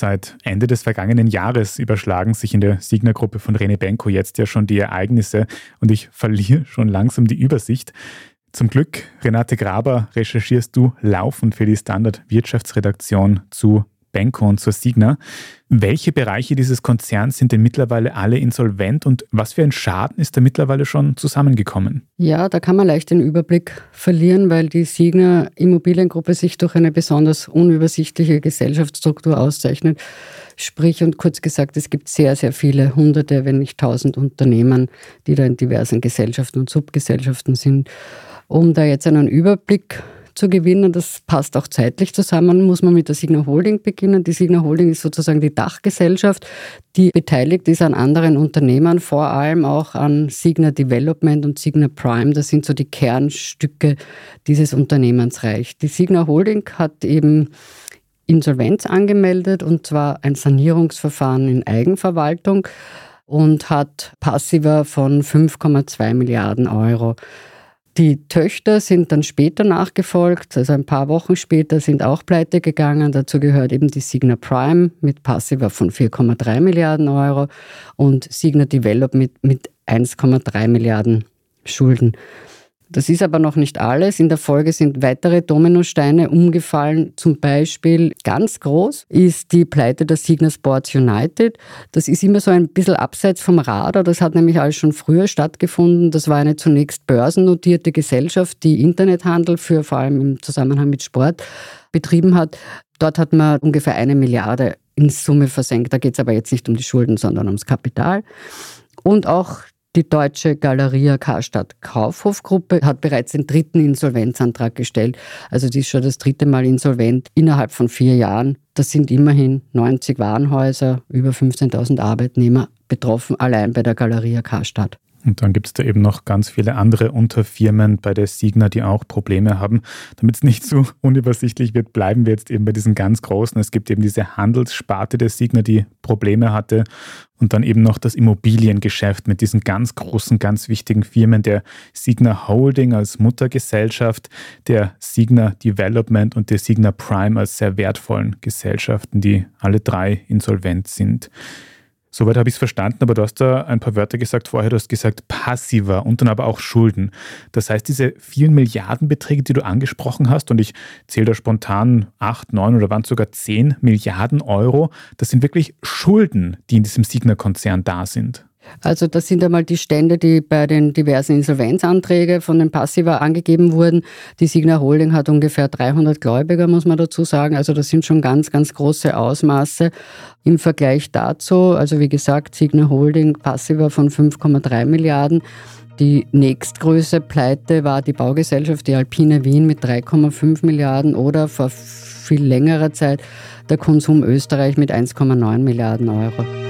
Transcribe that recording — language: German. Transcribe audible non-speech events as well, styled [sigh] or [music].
Seit Ende des vergangenen Jahres überschlagen sich in der Signer-Gruppe von Rene Benko jetzt ja schon die Ereignisse und ich verliere schon langsam die Übersicht. Zum Glück, Renate Graber, recherchierst du laufend für die Standard Wirtschaftsredaktion zu Benko und zur Signa. Welche Bereiche dieses Konzerns sind denn mittlerweile alle insolvent und was für ein Schaden ist da mittlerweile schon zusammengekommen? Ja, da kann man leicht den Überblick verlieren, weil die Signa Immobiliengruppe sich durch eine besonders unübersichtliche Gesellschaftsstruktur auszeichnet. Sprich und kurz gesagt, es gibt sehr, sehr viele hunderte, wenn nicht tausend Unternehmen, die da in diversen Gesellschaften und Subgesellschaften sind. Um da jetzt einen Überblick zu gewinnen. Das passt auch zeitlich zusammen, muss man mit der Signa Holding beginnen. Die Signa Holding ist sozusagen die Dachgesellschaft, die beteiligt ist an anderen Unternehmen, vor allem auch an Signa Development und Signa Prime. Das sind so die Kernstücke dieses Unternehmensreich. Die Signa Holding hat eben Insolvenz angemeldet und zwar ein Sanierungsverfahren in Eigenverwaltung und hat Passiver von 5,2 Milliarden Euro. Die Töchter sind dann später nachgefolgt, also ein paar Wochen später sind auch pleite gegangen. Dazu gehört eben die Signa Prime mit Passiver von 4,3 Milliarden Euro und Signa Development mit 1,3 Milliarden Schulden. Das ist aber noch nicht alles. In der Folge sind weitere Dominosteine umgefallen. Zum Beispiel ganz groß ist die Pleite der Signa Sports United. Das ist immer so ein bisschen abseits vom Radar. Das hat nämlich alles schon früher stattgefunden. Das war eine zunächst börsennotierte Gesellschaft, die Internethandel für vor allem im Zusammenhang mit Sport betrieben hat. Dort hat man ungefähr eine Milliarde in Summe versenkt. Da geht es aber jetzt nicht um die Schulden, sondern ums Kapital. Und auch die deutsche Galeria Karstadt Kaufhofgruppe hat bereits den dritten Insolvenzantrag gestellt. Also die ist schon das dritte Mal insolvent innerhalb von vier Jahren. Das sind immerhin 90 Warenhäuser, über 15.000 Arbeitnehmer betroffen, allein bei der Galeria Karstadt. Und dann gibt es da eben noch ganz viele andere Unterfirmen bei der Signa, die auch Probleme haben. Damit es nicht so [laughs] unübersichtlich wird, bleiben wir jetzt eben bei diesen ganz großen. Es gibt eben diese Handelssparte der Signa, die Probleme hatte. Und dann eben noch das Immobiliengeschäft mit diesen ganz großen, ganz wichtigen Firmen, der Signa Holding als Muttergesellschaft, der Signa Development und der Signa Prime als sehr wertvollen Gesellschaften, die alle drei insolvent sind. Soweit habe ich es verstanden, aber du hast da ein paar Wörter gesagt vorher. Du hast gesagt passiver und dann aber auch Schulden. Das heißt, diese vielen Milliardenbeträge, die du angesprochen hast, und ich zähle da spontan acht, neun oder waren es sogar zehn Milliarden Euro, das sind wirklich Schulden, die in diesem Signer-Konzern da sind. Also das sind einmal die Stände, die bei den diversen Insolvenzanträgen von den Passiva angegeben wurden. Die Signa Holding hat ungefähr 300 Gläubiger, muss man dazu sagen. Also das sind schon ganz, ganz große Ausmaße. Im Vergleich dazu, also wie gesagt, Signa Holding Passiva von 5,3 Milliarden. Die nächstgrößte Pleite war die Baugesellschaft, die Alpine Wien mit 3,5 Milliarden oder vor viel längerer Zeit der Konsum Österreich mit 1,9 Milliarden Euro.